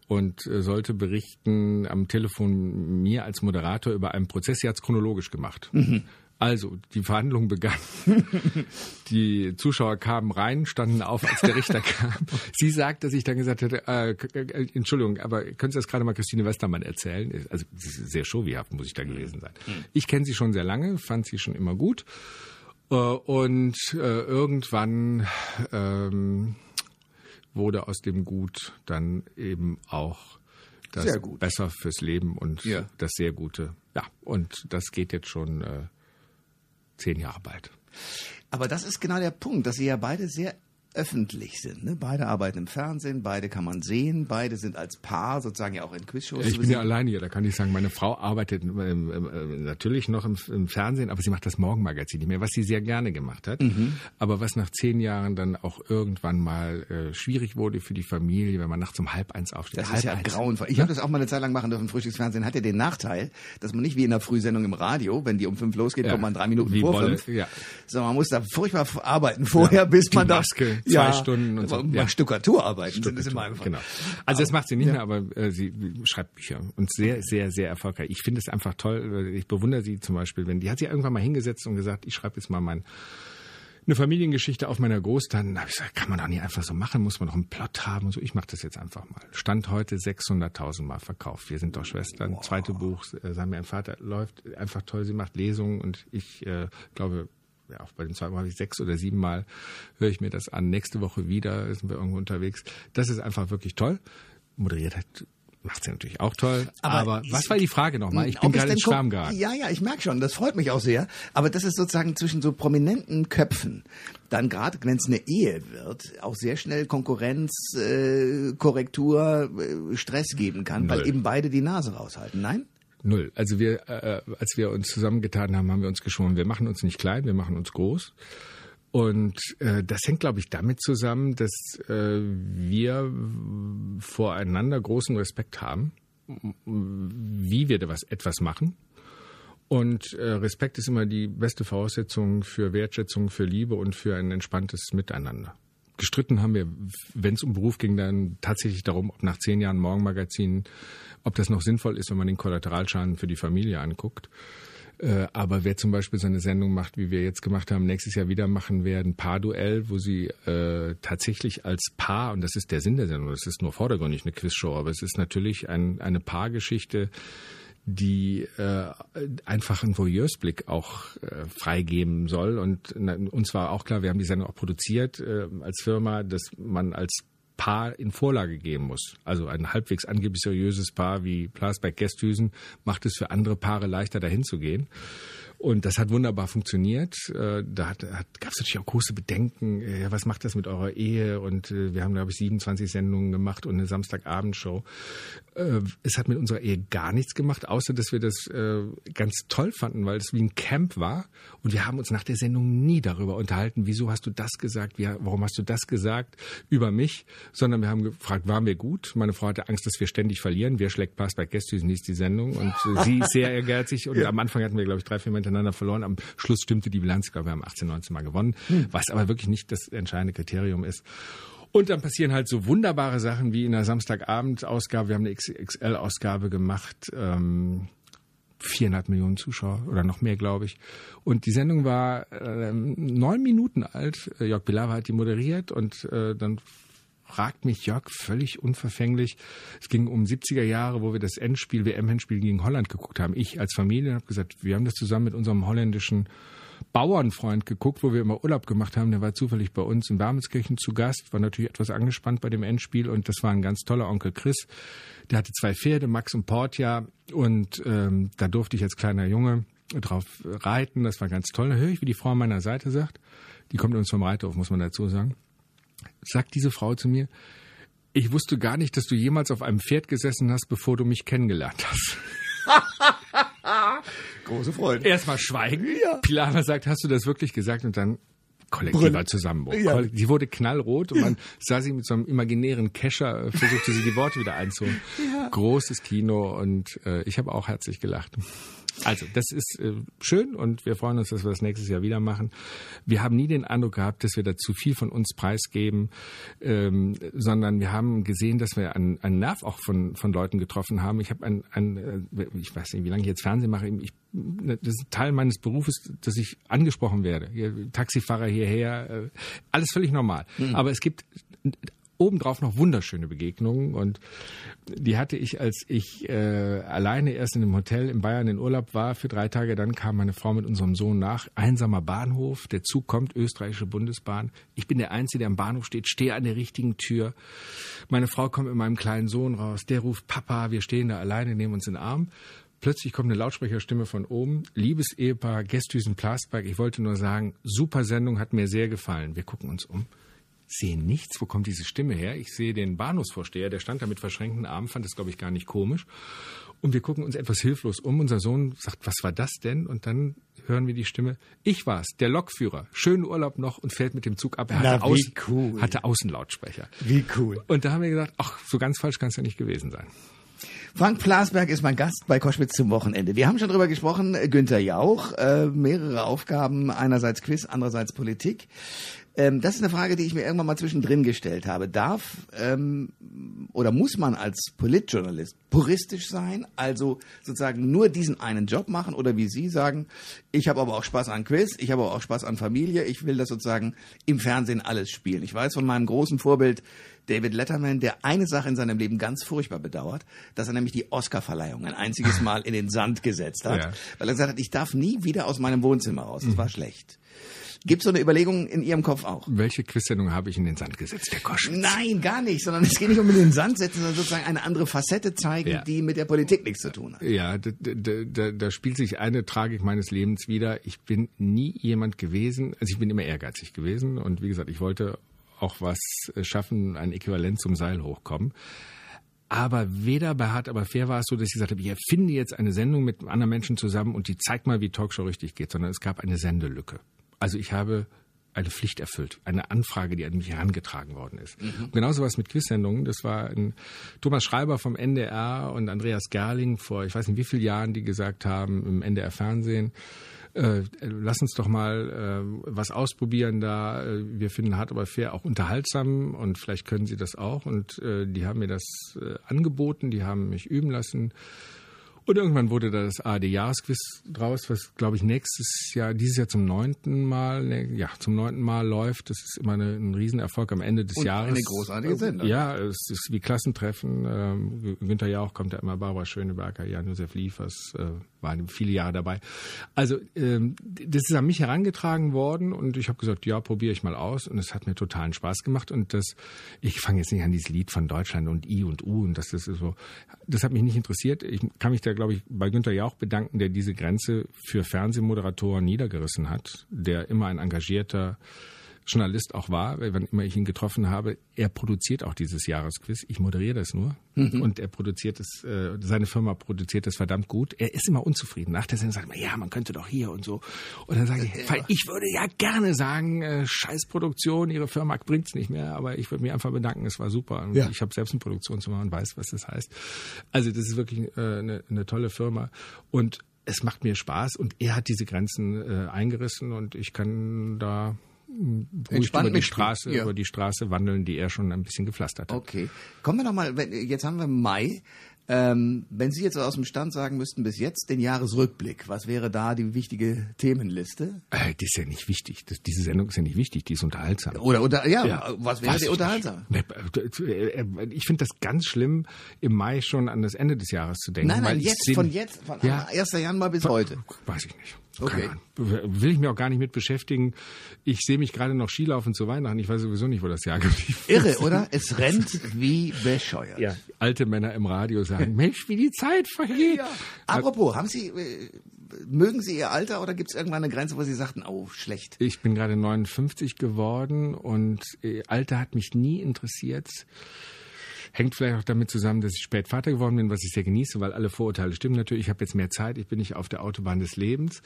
und äh, sollte berichten am Telefon mir als Moderator über einen Prozess. Sie hat es chronologisch gemacht. Mhm. Also, die Verhandlung begann. Die Zuschauer kamen rein, standen auf, als der Richter kam. Sie sagt, dass ich dann gesagt hätte, äh, äh, Entschuldigung, aber können Sie das gerade mal Christine Westermann erzählen? Also, sehr showyhaft muss ich da gewesen sein. Mhm. Ich kenne sie schon sehr lange, fand sie schon immer gut. Äh, und äh, irgendwann ähm, wurde aus dem Gut dann eben auch das gut. besser fürs Leben und Ja. das sehr Gute. Ja, und das geht jetzt schon äh, zehn Jahre bald. Aber das ist genau der Punkt, dass sie ja beide sehr öffentlich sind. Ne? Beide arbeiten im Fernsehen, beide kann man sehen, beide sind als Paar sozusagen ja auch in Quizshows. Ich bin ja alleine hier, da kann ich sagen, meine Frau arbeitet ähm, ähm, natürlich noch im, im Fernsehen, aber sie macht das Morgenmagazin nicht mehr, was sie sehr gerne gemacht hat. Mhm. Aber was nach zehn Jahren dann auch irgendwann mal äh, schwierig wurde für die Familie, wenn man nachts um halb eins aufsteht. Das halb ist ja eins. grauenvoll. Ich habe das auch mal eine Zeit lang machen dürfen. Frühstücksfernsehen hat ja den Nachteil, dass man nicht wie in der Frühsendung im Radio, wenn die um fünf losgeht, Ja. kommt man drei Minuten Wie vor Wolle, fünf. ja. So, man muss da furchtbar arbeiten vorher, Ja. bis Die man da Zwei Stunden und so. Ja. Stuckatur arbeiten sind es immer einfach. Genau. Also das macht sie nicht mehr, aber äh, sie schreibt Bücher und sehr, sehr, sehr erfolgreich. Ich finde es einfach toll. Ich bewundere sie zum Beispiel, wenn die hat sich irgendwann mal hingesetzt und gesagt, ich schreibe jetzt mal mein eine Familiengeschichte auf meiner Großtante. Da habe ich gesagt, kann man doch nicht einfach so machen, muss man doch einen Plot haben und so. Ich mache das jetzt einfach mal. Stand heute 600.000 Mal verkauft. Wir sind doch Schwestern. Zweite Buch, äh, sagen wir, ein Vater läuft einfach toll. Sie macht Lesungen und ich äh, glaube, ja, auch bei dem zweiten Mal habe ich sechs oder sieben Mal höre ich mir das an. Nächste Woche wieder sind wir irgendwo unterwegs. Das ist einfach wirklich toll. Moderiert hat macht sie natürlich auch toll. Aber, was war die Frage nochmal? Ich bin gerade in Schwarm geraten. Ja, ja, ich merke schon, das freut mich auch sehr. Aber das ist sozusagen zwischen so prominenten Köpfen, dann gerade, wenn es eine Ehe wird, auch sehr schnell Konkurrenz, äh, Korrektur, äh, Stress geben kann, weil Null. eben beide die Nase raushalten. Nein? Null. Also wir, äh, als wir uns zusammengetan haben, haben wir uns geschworen, wir machen uns nicht klein, wir machen uns groß. Und äh, das hängt, glaube ich, damit zusammen, dass äh, wir voreinander großen Respekt haben, wie wir da was, etwas machen. Und äh, Respekt ist immer die beste Voraussetzung für Wertschätzung, für Liebe und für ein entspanntes Miteinander. Gestritten haben wir, wenn es um Beruf ging, dann tatsächlich darum, ob nach zehn Jahren Morgenmagazin, ob das noch sinnvoll ist, wenn man den Kollateralschaden für die Familie anguckt. Äh, aber wer zum Beispiel so eine Sendung macht, wie wir jetzt gemacht haben, nächstes Jahr wieder machen werden, Paarduell, wo sie äh, tatsächlich als Paar, und das ist der Sinn der Sendung, das ist nur vordergründig eine Quizshow, aber es ist natürlich ein, eine Paargeschichte, die äh, einfach einen Voyeursblick auch äh, freigeben soll. Und na, uns war auch klar, wir haben die Sendung auch produziert äh, als Firma, dass man als Paar in Vorlage gehen muss. Also ein halbwegs angeblich seriöses Paar wie Plasberg Gesthüsen macht es für andere Paare leichter dahin zu gehen. Und das hat wunderbar funktioniert. Äh, da hat, hat, gab es natürlich auch große Bedenken. Äh, was macht das mit eurer Ehe? Und äh, wir haben, glaube ich, 27 Sendungen gemacht und eine Samstagabendshow. Es hat mit unserer Ehe gar nichts gemacht, außer dass wir das ganz toll fanden, weil es wie ein Camp war. Und wir haben uns nach der Sendung nie darüber unterhalten, wieso hast du das gesagt, warum hast du das gesagt über mich, sondern wir haben gefragt, waren wir gut? Meine Frau hatte Angst, dass wir ständig verlieren. Wer schlägt Pass bei Gästhüsen hieß die Sendung und sie ist sehr ehrgeizig und ja. am Anfang hatten wir, glaube ich, drei, vier Mal hintereinander verloren. Am Schluss stimmte die Bilanz, ich glaube, wir haben 18, 19 Mal gewonnen, hm. was aber wirklich nicht das entscheidende Kriterium ist. Und dann passieren halt so wunderbare Sachen wie in der Samstagabend-Ausgabe. Wir haben eine XXL-Ausgabe gemacht. Ähm, viereinhalb Millionen Zuschauer oder noch mehr, glaube ich. Und die Sendung war äh, neun Minuten alt. Jörg Pilawa hat die moderiert und äh, dann fragt mich Jörg völlig unverfänglich. Es ging um 70er Jahre, wo wir das Endspiel, WM-Endspiel gegen Holland geguckt haben. Ich als Familie habe gesagt, wir haben das zusammen mit unserem holländischen Bauernfreund geguckt, wo wir immer Urlaub gemacht haben. Der war zufällig bei uns in Barmelskirchen zu Gast, war natürlich etwas angespannt bei dem Endspiel und das war ein ganz toller Onkel Chris. Der hatte zwei Pferde, Max und Portia und ähm, da durfte ich als kleiner Junge drauf reiten. Das war ganz toll. Da höre ich, wie die Frau an meiner Seite sagt. Die kommt uns vom Reiterhof, muss man dazu sagen sagt diese Frau zu mir, ich wusste gar nicht, dass du jemals auf einem Pferd gesessen hast, bevor du mich kennengelernt hast. Große Freude. Erstmal schweigen. Ja. Pilana sagt, hast du das wirklich gesagt? Und dann kollektiver Brille. Zusammenbruch. Ja. Sie wurde knallrot und man sah sie mit so einem imaginären Kescher, äh, versuchte sie die Worte wieder einzuholen. Ja. Großes Kino und äh, ich habe auch herzlich gelacht. Also, das ist äh, schön und wir freuen uns, dass wir das nächstes Jahr wieder machen. Wir haben nie den Eindruck gehabt, dass wir da zu viel von uns preisgeben, ähm, sondern wir haben gesehen, dass wir einen, einen Nerv auch von, von Leuten getroffen haben. Ich habe ein, ein, äh, ich weiß nicht, wie lange ich jetzt Fernsehen mache. Ich, das ist Teil meines Berufes, dass ich angesprochen werde. Taxifahrer hierher, äh, alles völlig normal. Mhm. Aber es gibt obendrauf noch wunderschöne Begegnungen und die hatte ich, als ich äh, alleine erst in einem Hotel in Bayern in Urlaub war für drei Tage. Dann kam meine Frau mit unserem Sohn nach. Einsamer Bahnhof, der Zug kommt, österreichische Bundesbahn. Ich bin der Einzige, der am Bahnhof steht, stehe an der richtigen Tür. Meine Frau kommt mit meinem kleinen Sohn raus. Der ruft Papa, wir stehen da alleine, nehmen uns in den Arm. Plötzlich kommt eine Lautsprecherstimme von oben. Liebes Ehepaar, Gästhüsen Plasberg, ich wollte nur sagen, super Sendung, hat mir sehr gefallen. Wir gucken uns um sehe nichts. Wo kommt diese Stimme her? Ich sehe den Bahnhofsvorsteher, der stand da mit verschränkten Armen, fand das, glaube ich, gar nicht komisch. Und wir gucken uns etwas hilflos um. Unser Sohn sagt, was war das denn? Und dann hören wir die Stimme. Ich war's, der Lokführer. Schönen Urlaub noch und fährt mit dem Zug ab. Er hatte, Na, Außen, cool. hatte Außenlautsprecher. Wie cool. Und da haben wir gesagt, ach, so ganz falsch kann es ja nicht gewesen sein. Frank Plasberg ist mein Gast bei Koschwitz zum Wochenende. Wir haben schon drüber gesprochen, Günther Jauch, äh, mehrere Aufgaben, einerseits Quiz, andererseits Politik. Ähm, das ist eine Frage, die ich mir irgendwann mal zwischendrin gestellt habe. Darf ähm, oder muss man als Politjournalist puristisch sein, also sozusagen nur diesen einen Job machen oder wie Sie sagen, ich habe aber auch Spaß an Quiz, ich habe aber auch Spaß an Familie, ich will das sozusagen im Fernsehen alles spielen. Ich weiß von meinem großen Vorbild David Letterman, der eine Sache in seinem Leben ganz furchtbar bedauert, dass er nämlich die Oscarverleihung ein einziges Mal in den Sand gesetzt hat, ja. weil er gesagt hat, ich darf nie wieder aus meinem Wohnzimmer raus. Das mhm. war schlecht. Gibt es so eine Überlegung in Ihrem Kopf auch? Welche Quizsendung habe ich in den Sand gesetzt, Herr Koschwitz? Nein, gar nicht, sondern es geht nicht um in den Sand setzen, sondern sozusagen eine andere Facette zeigen, ja. die mit der Politik nichts zu tun hat. Ja, da, da, da, da spielt sich eine Tragik meines Lebens wieder. Ich bin nie jemand gewesen, also ich bin immer ehrgeizig gewesen und wie gesagt, ich wollte auch was schaffen, ein Äquivalent zum Seil hochkommen. Aber weder bei Hart aber fair war es so, dass ich gesagt habe, ich erfinde jetzt eine Sendung mit anderen Menschen zusammen und die zeigt mal, wie Talkshow richtig geht, sondern es gab eine Sendelücke. Also ich habe eine Pflicht erfüllt, eine Anfrage, die an mich herangetragen worden ist. Mhm. genauso was mit Quizsendungen. Das war ein Thomas Schreiber vom NDR und Andreas Gerling vor, ich weiß nicht wie vielen Jahren, die gesagt haben im NDR Fernsehen, äh, lass uns doch mal äh, was ausprobieren da. Äh, wir finden hart aber fair auch unterhaltsam und vielleicht können Sie das auch. Und äh, die haben mir das äh, angeboten, die haben mich üben lassen. Und irgendwann wurde da das ARD-Jahresquiz draus, was, glaube ich, nächstes Jahr, dieses Jahr zum neunten Mal, ne, ja, zum neunten Mal läuft. Das ist immer eine, ein Riesenerfolg am Ende des Und Jahres. Eine großartige Sendung. Ja, es ist wie Klassentreffen. Ähm, Günther Jauch kommt ja immer, Barbara Schöneberger, Jan-Josef Liefers, äh, waren viele Jahre dabei. Also, ähm, das ist an mich herangetragen worden und ich habe gesagt, ja, probiere ich mal aus. Und es hat mir totalen Spaß gemacht. Und das, ich fange jetzt nicht an dieses Lied von Deutschland und I und U und das ist so, das hat mich nicht interessiert. Ich kann mich da glaube ich, bei Günther Jauch bedanken, der diese Grenze für Fernsehmoderatoren niedergerissen hat, der immer ein engagierter Journalist auch war, weil wann immer ich ihn getroffen habe, er produziert auch dieses Jahresquiz. Ich moderiere das nur mhm. und er produziert es, äh, seine Firma produziert es verdammt gut. Er ist immer unzufrieden. Nach der Sendung sagt er, ja, man könnte doch hier und so. Und dann sage ich, weil ich würde ja gerne sagen, äh, Scheißproduktion, Ihre Firma bringt's nicht mehr, aber ich würde mich einfach bedanken, es war super. Und ja. Ich habe selbst eine Produktion zu machen und weiß, was das heißt. Also das ist wirklich äh, eine, eine tolle Firma und es macht mir Spaß und er hat diese Grenzen äh, eingerissen und ich kann da ruhig über die Straße, ja. über die Straße wandeln, die er schon ein bisschen gepflastert hat. Okay. Kommen wir nochmal, jetzt haben wir Mai. Ähm, wenn Sie jetzt aus dem Stand sagen müssten, bis jetzt den Jahresrückblick, was wäre da die wichtige Themenliste? Äh, die ist ja nicht wichtig. Das, diese Sendung ist ja nicht wichtig, die ist unterhaltsam. Oder, oder ja, ja was wäre die unterhaltsam? Äh, äh, ich finde das ganz schlimm, im Mai schon an das Ende des Jahres zu denken. Nein, nein, jetzt, von jetzt, von ja, 1. Januar bis von, heute. Weiß ich nicht. Okay. Will ich mir auch gar nicht mit beschäftigen. Ich sehe mich gerade noch Skilaufen zu Weihnachten. Ich weiß sowieso nicht, wo das Jahr geblieben ist. Irre, oder? Es rennt wie bescheuert. Ja, alte Männer im Radio sagen, Mensch, wie die Zeit vergeht. Ja. Apropos, haben Sie, äh, mögen Sie Ihr Alter oder gibt es irgendwann eine Grenze, wo Sie sagten, oh, schlecht? Ich bin gerade 59 geworden und äh, Alter hat mich nie interessiert. Hängt vielleicht auch damit zusammen, dass ich spät Vater geworden bin, was ich sehr genieße, weil alle Vorurteile stimmen natürlich. Ich habe jetzt mehr Zeit, ich bin nicht auf der Autobahn des Lebens,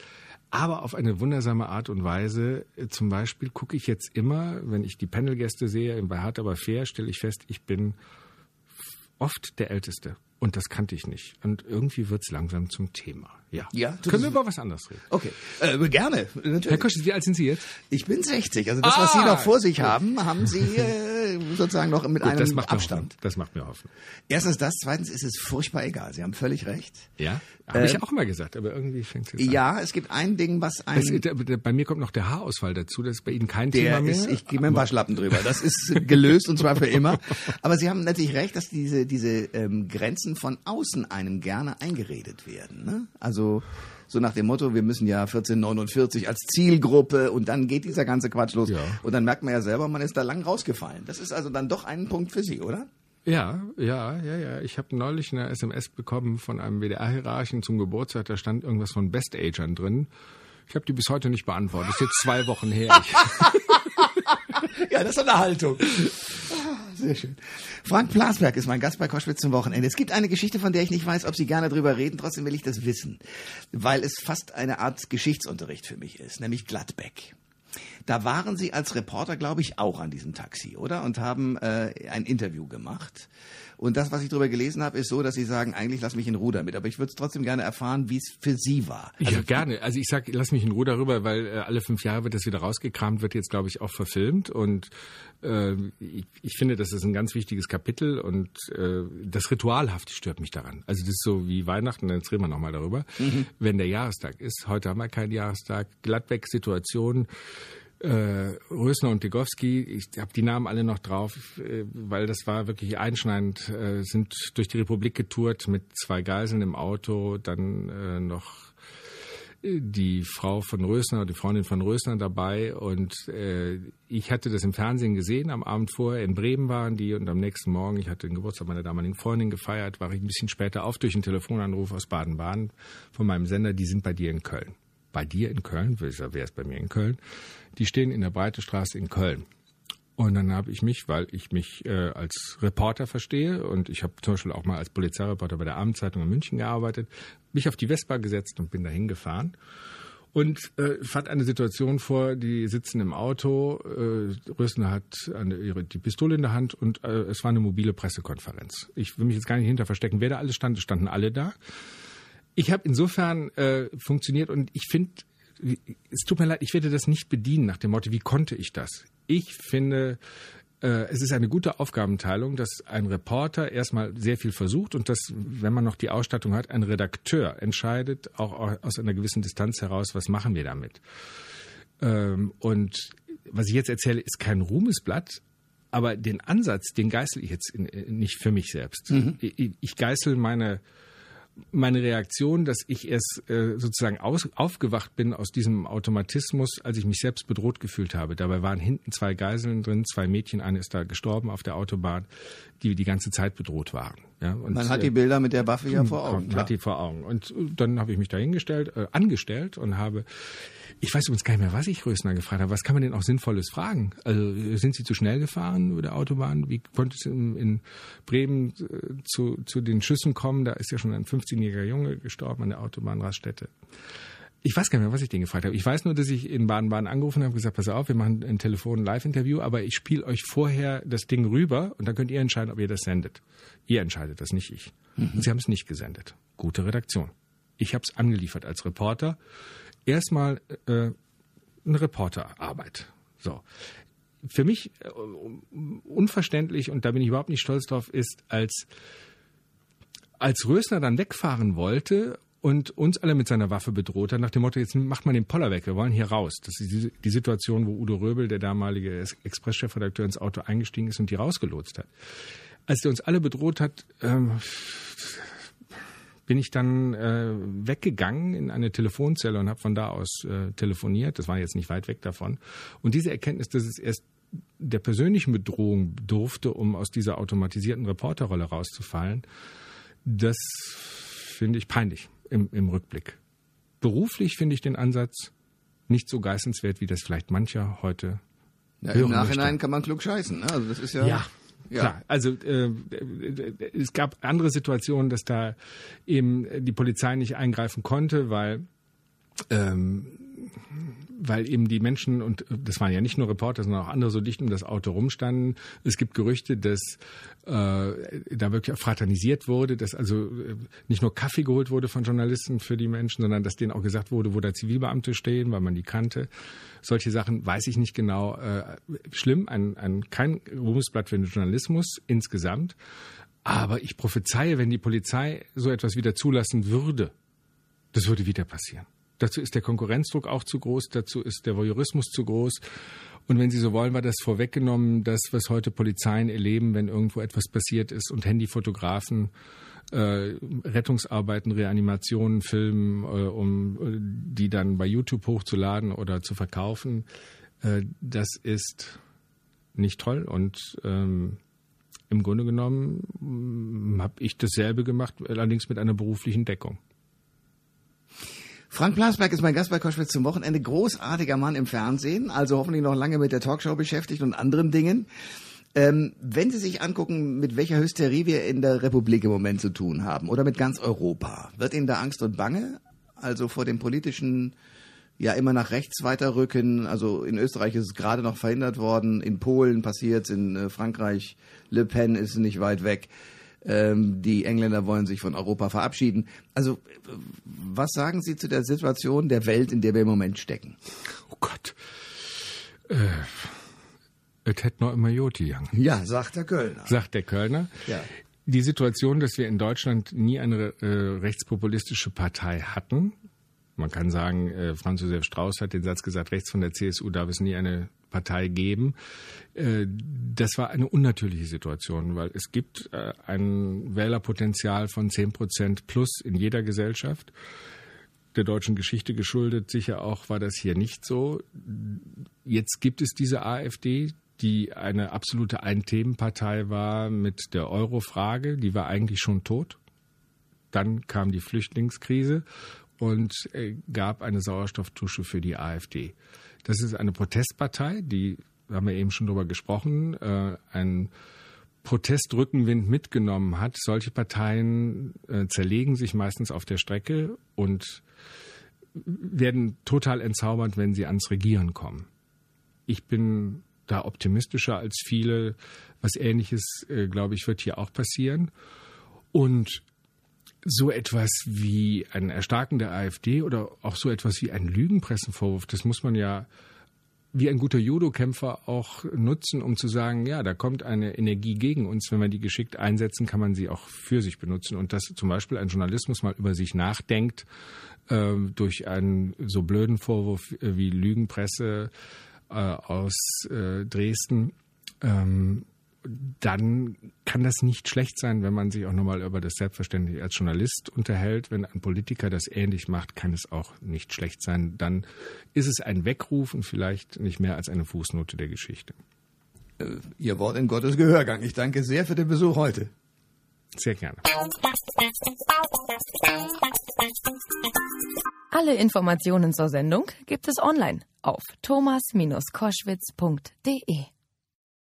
aber auf eine wundersame Art und Weise. Zum Beispiel gucke ich jetzt immer, wenn ich die Panelgäste sehe, bei Hart aber fair, stelle ich fest, ich bin oft der Älteste. Und das kannte ich nicht. Und irgendwie wird's langsam zum Thema. Ja. ja Können wir über was anderes reden? Okay. Äh, gerne. Natürlich. Herr Koschitz, wie alt sind Sie jetzt? Ich bin 60. Also das, ah, was Sie noch vor sich haben, haben Sie äh, sozusagen noch mit Gut, einem das Abstand. das macht mir Hoffnung. Erstens das, zweitens ist es furchtbar egal. Sie haben völlig recht. Ja, habe äh, ich auch mal gesagt, aber irgendwie fängt es an. Ja, es gibt ein Ding, was ein... Es, bei mir kommt noch der Haarausfall dazu, das ist bei Ihnen kein der Thema mehr. Ist, ich gehe mit dem Waschlappen drüber. Das ist gelöst und zwar für immer. Aber Sie haben natürlich recht, dass diese, diese ähm, Grenzen von außen einem gerne eingeredet werden. Ne? Also so nach dem Motto, wir müssen ja 1449 als Zielgruppe und dann geht dieser ganze Quatsch los. Ja. Und dann merkt man ja selber, man ist da lang rausgefallen. Das ist also dann doch ein Punkt für Sie, oder? Ja, ja, ja, ja. Ich habe neulich eine SMS bekommen von einem WDR-Hierarchen zum Geburtstag, da stand irgendwas von Best-Agern drin. Ich habe die bis heute nicht beantwortet. Ist jetzt zwei Wochen her. ja, das ist eine Haltung. Sehr schön. Frank Plasberg ist mein Gast bei Koschwitz zum Wochenende. Es gibt eine Geschichte, von der ich nicht weiß, ob Sie gerne drüber reden. Trotzdem will ich das wissen, weil es fast eine Art Geschichtsunterricht für mich ist, nämlich Gladbeck. Da waren Sie als Reporter, glaube ich, auch an diesem Taxi, oder? Und haben äh, ein Interview gemacht. Und das, was ich darüber gelesen habe, ist so, dass Sie sagen, eigentlich lass mich in Ruhe damit. Aber ich würde trotzdem gerne erfahren, wie es für Sie war. Also, ja, gerne. Also ich sag, lass mich in Ruhe darüber, weil äh, alle fünf Jahre wird das wieder rausgekramt, wird jetzt, glaube ich, auch verfilmt. Und äh, ich, ich finde, das ist ein ganz wichtiges Kapitel und äh, das Ritualhafte stört mich daran. Also das ist so wie Weihnachten, dann reden wir nochmal darüber. Mhm. Wenn der Jahrestag ist, heute haben wir keinen Jahrestag, Gladbeck-Situation, äh, Rösner und Degowski, ich habe die Namen alle noch drauf, äh, weil das war wirklich einschneidend, äh, sind durch die Republik getourt mit zwei Geiseln im Auto, dann äh, noch die Frau von Rösner, die Freundin von Rösner dabei und äh, ich hatte das im Fernsehen gesehen, am Abend vorher in Bremen waren die und am nächsten Morgen, ich hatte den Geburtstag meiner damaligen Freundin gefeiert, war ich ein bisschen später auf durch einen Telefonanruf aus Baden-Baden von meinem Sender, die sind bei dir in Köln. Bei dir in Köln, wäre es bei mir in Köln die stehen in der Breite Straße in Köln. Und dann habe ich mich, weil ich mich äh, als Reporter verstehe und ich habe zum Beispiel auch mal als Polizeireporter bei der Abendzeitung in München gearbeitet, mich auf die Vespa gesetzt und bin dahin gefahren und äh, fand eine Situation vor, die sitzen im Auto, äh, Rösner hat eine, ihre, die Pistole in der Hand und äh, es war eine mobile Pressekonferenz. Ich will mich jetzt gar nicht hinter verstecken, wer da alles stand, standen alle da. Ich habe insofern äh, funktioniert und ich finde, es tut mir leid, ich werde das nicht bedienen nach dem Motto, wie konnte ich das? Ich finde, äh, es ist eine gute Aufgabenteilung, dass ein Reporter erstmal sehr viel versucht und dass, wenn man noch die Ausstattung hat, ein Redakteur entscheidet, auch aus einer gewissen Distanz heraus, was machen wir damit. Ähm, und was ich jetzt erzähle, ist kein Ruhmesblatt, aber den Ansatz, den geißel ich jetzt nicht für mich selbst. Mhm. Ich geißel meine meine Reaktion, dass ich erst äh, sozusagen aus, aufgewacht bin aus diesem Automatismus, als ich mich selbst bedroht gefühlt habe. Dabei waren hinten zwei Geiseln drin, zwei Mädchen, eine ist da gestorben auf der Autobahn, die die ganze Zeit bedroht waren. Ja, und, Man hat die Bilder mit der Waffe ja vor Augen. Man hat die vor Augen. Und äh, dann habe ich mich da hingestellt, äh, angestellt und habe, ich weiß übrigens gar nicht mehr, was ich Rösner gefragt habe. Was kann man denn auch Sinnvolles fragen? Also äh, sind Sie zu schnell gefahren über der Autobahn? Wie konnte es in, in Bremen äh, zu, zu den Schüssen kommen? Da ist ja schon ein 15-jähriger Junge gestorben an der Autobahnraststätte. Ich weiß gar nicht mehr, was ich den gefragt habe. Ich weiß nur, dass ich in Baden-Baden angerufen habe und gesagt, pass auf, wir machen ein Telefon-Live-Interview, aber ich spiele euch vorher das Ding rüber und dann könnt ihr entscheiden, ob ihr das sendet. Ihr entscheidet das, nicht ich. Und sie haben es nicht gesendet. Gute Redaktion. Ich habe es angeliefert als Reporter. Erstmal äh, eine Reporterarbeit. So. Für mich äh, unverständlich, und da bin ich überhaupt nicht stolz drauf, ist, als, als Rösner dann wegfahren wollte und uns alle mit seiner Waffe bedroht hat, nach dem Motto, jetzt macht man den Poller weg, wir wollen hier raus. Das ist die, Situation, wo Udo Röbel, der damalige Express-Chefredakteur, ins Auto eingestiegen ist und die rausgelotst hat. Als der uns alle bedroht hat, ähm, bin ich dann äh, weggegangen in eine Telefonzelle und habe von da aus äh, telefoniert. Das war jetzt nicht weit weg davon. Und diese Erkenntnis, dass es erst der persönlichen Bedrohung durfte, um aus dieser automatisierten Reporterrolle rauszufallen, das finde ich peinlich im, im Rückblick. Beruflich finde ich den Ansatz nicht so geistenswert, wie das vielleicht mancher heute Ja, Im Nachhinein möchte. kann man klug scheißen. Ne? Also das ist ja. Ja, Ja. klar. Also äh, es gab andere Situationen, dass da eben die Polizei nicht eingreifen konnte, weil ähm, weil eben die Menschen, und das waren ja nicht nur Reporter, sondern auch andere so dicht um das Auto rumstanden. Es gibt Gerüchte, dass äh, da wirklich fraternisiert wurde, dass also äh, nicht nur Kaffee geholt wurde von Journalisten für die Menschen, sondern dass denen auch gesagt wurde, wo da Zivilbeamte stehen, weil man die kannte. Solche Sachen weiß ich nicht genau. Äh, schlimm, ein, ein, kein Ruhmesblatt für den Journalismus insgesamt. Aber ich prophezeie, wenn die Polizei so etwas wieder zulassen würde, das würde wieder passieren. Dazu ist der Konkurrenzdruck auch zu groß, dazu ist der Voyeurismus zu groß. Und wenn Sie so wollen, war das vorweggenommen, das, was heute Polizeien erleben, wenn irgendwo etwas passiert ist und Handyfotografen äh, Rettungsarbeiten, Reanimationen filmen, äh, um äh, die dann bei YouTube hochzuladen oder zu verkaufen, äh, das ist nicht toll. Und ähm, im Grunde genommen habe ich dasselbe gemacht, allerdings mit einer beruflichen Deckung. Frank Plasberg ist mein Gast bei Koschwitz zum Wochenende. Großartiger Mann im Fernsehen, also hoffentlich noch lange mit der Talkshow beschäftigt und anderen Dingen. Ähm, wenn Sie sich angucken, mit welcher Hysterie wir in der Republik im Moment zu tun haben oder mit ganz Europa, wird Ihnen da Angst und Bange? Also vor dem politischen, ja immer nach rechts weiterrücken. Also in Österreich ist es gerade noch verhindert worden, in Polen passiert in äh, Frankreich, Le Pen ist nicht weit weg. Ähm, die Engländer wollen sich von Europa verabschieden. Also, was sagen Sie zu der Situation der Welt, in der wir im Moment stecken? Oh Gott. Äh, es hätte noch immer Joti gegangen, Ja, sagt der Kölner. sagt der Kölner. Ja. Die Situation, dass wir in Deutschland nie eine äh, rechtspopulistische Partei hatten. Man kann sagen, äh, Franz Josef Strauß hat den Satz gesagt, rechts von der CSU darf es nie eine Partei geben. Äh, das war eine unnatürliche Situation, weil es gibt äh, ein Wählerpotenzial von 10 Prozent plus in jeder Gesellschaft. Der deutschen Geschichte geschuldet sicher auch war das hier nicht so. Jetzt gibt es diese AfD, die eine absolute Ein-Themen-Partei war mit der Euro-Frage. Die war eigentlich schon tot. Dann kam die Flüchtlingskrise und äh, gab eine Sauerstofftusche für die AfD. Das ist eine Protestpartei, die haben wir eben schon drüber gesprochen, äh, einen Protestrückenwind mitgenommen hat. Solche Parteien äh, zerlegen sich meistens auf der Strecke und werden total entzaubert, wenn sie ans Regieren kommen. Ich bin da optimistischer als viele. Was Ähnliches, äh, glaube ich, wird hier auch passieren. Und so etwas wie ein Erstarken der AfD oder auch so etwas wie ein Lügenpressenvorwurf, das muss man ja wie ein guter Judo-Kämpfer auch nutzen, um zu sagen, ja, da kommt eine Energie gegen uns. Wenn wir die geschickt einsetzen, kann man sie auch für sich benutzen. Und dass zum Beispiel ein Journalismus mal über sich nachdenkt, äh, durch einen so blöden Vorwurf wie Lügenpresse äh, aus äh, Dresden, ähm, dann kann das nicht schlecht sein, wenn man sich auch nochmal über das Selbstverständnis als Journalist unterhält. Wenn ein Politiker das ähnlich macht, kann es auch nicht schlecht sein. Dann ist es ein Weckruf und vielleicht nicht mehr als eine Fußnote der Geschichte. Ihr Wort in Gottes Gehörgang. Ich danke sehr für den Besuch heute. Sehr gerne. Alle Informationen zur Sendung gibt es online auf thomas-koschwitz.de.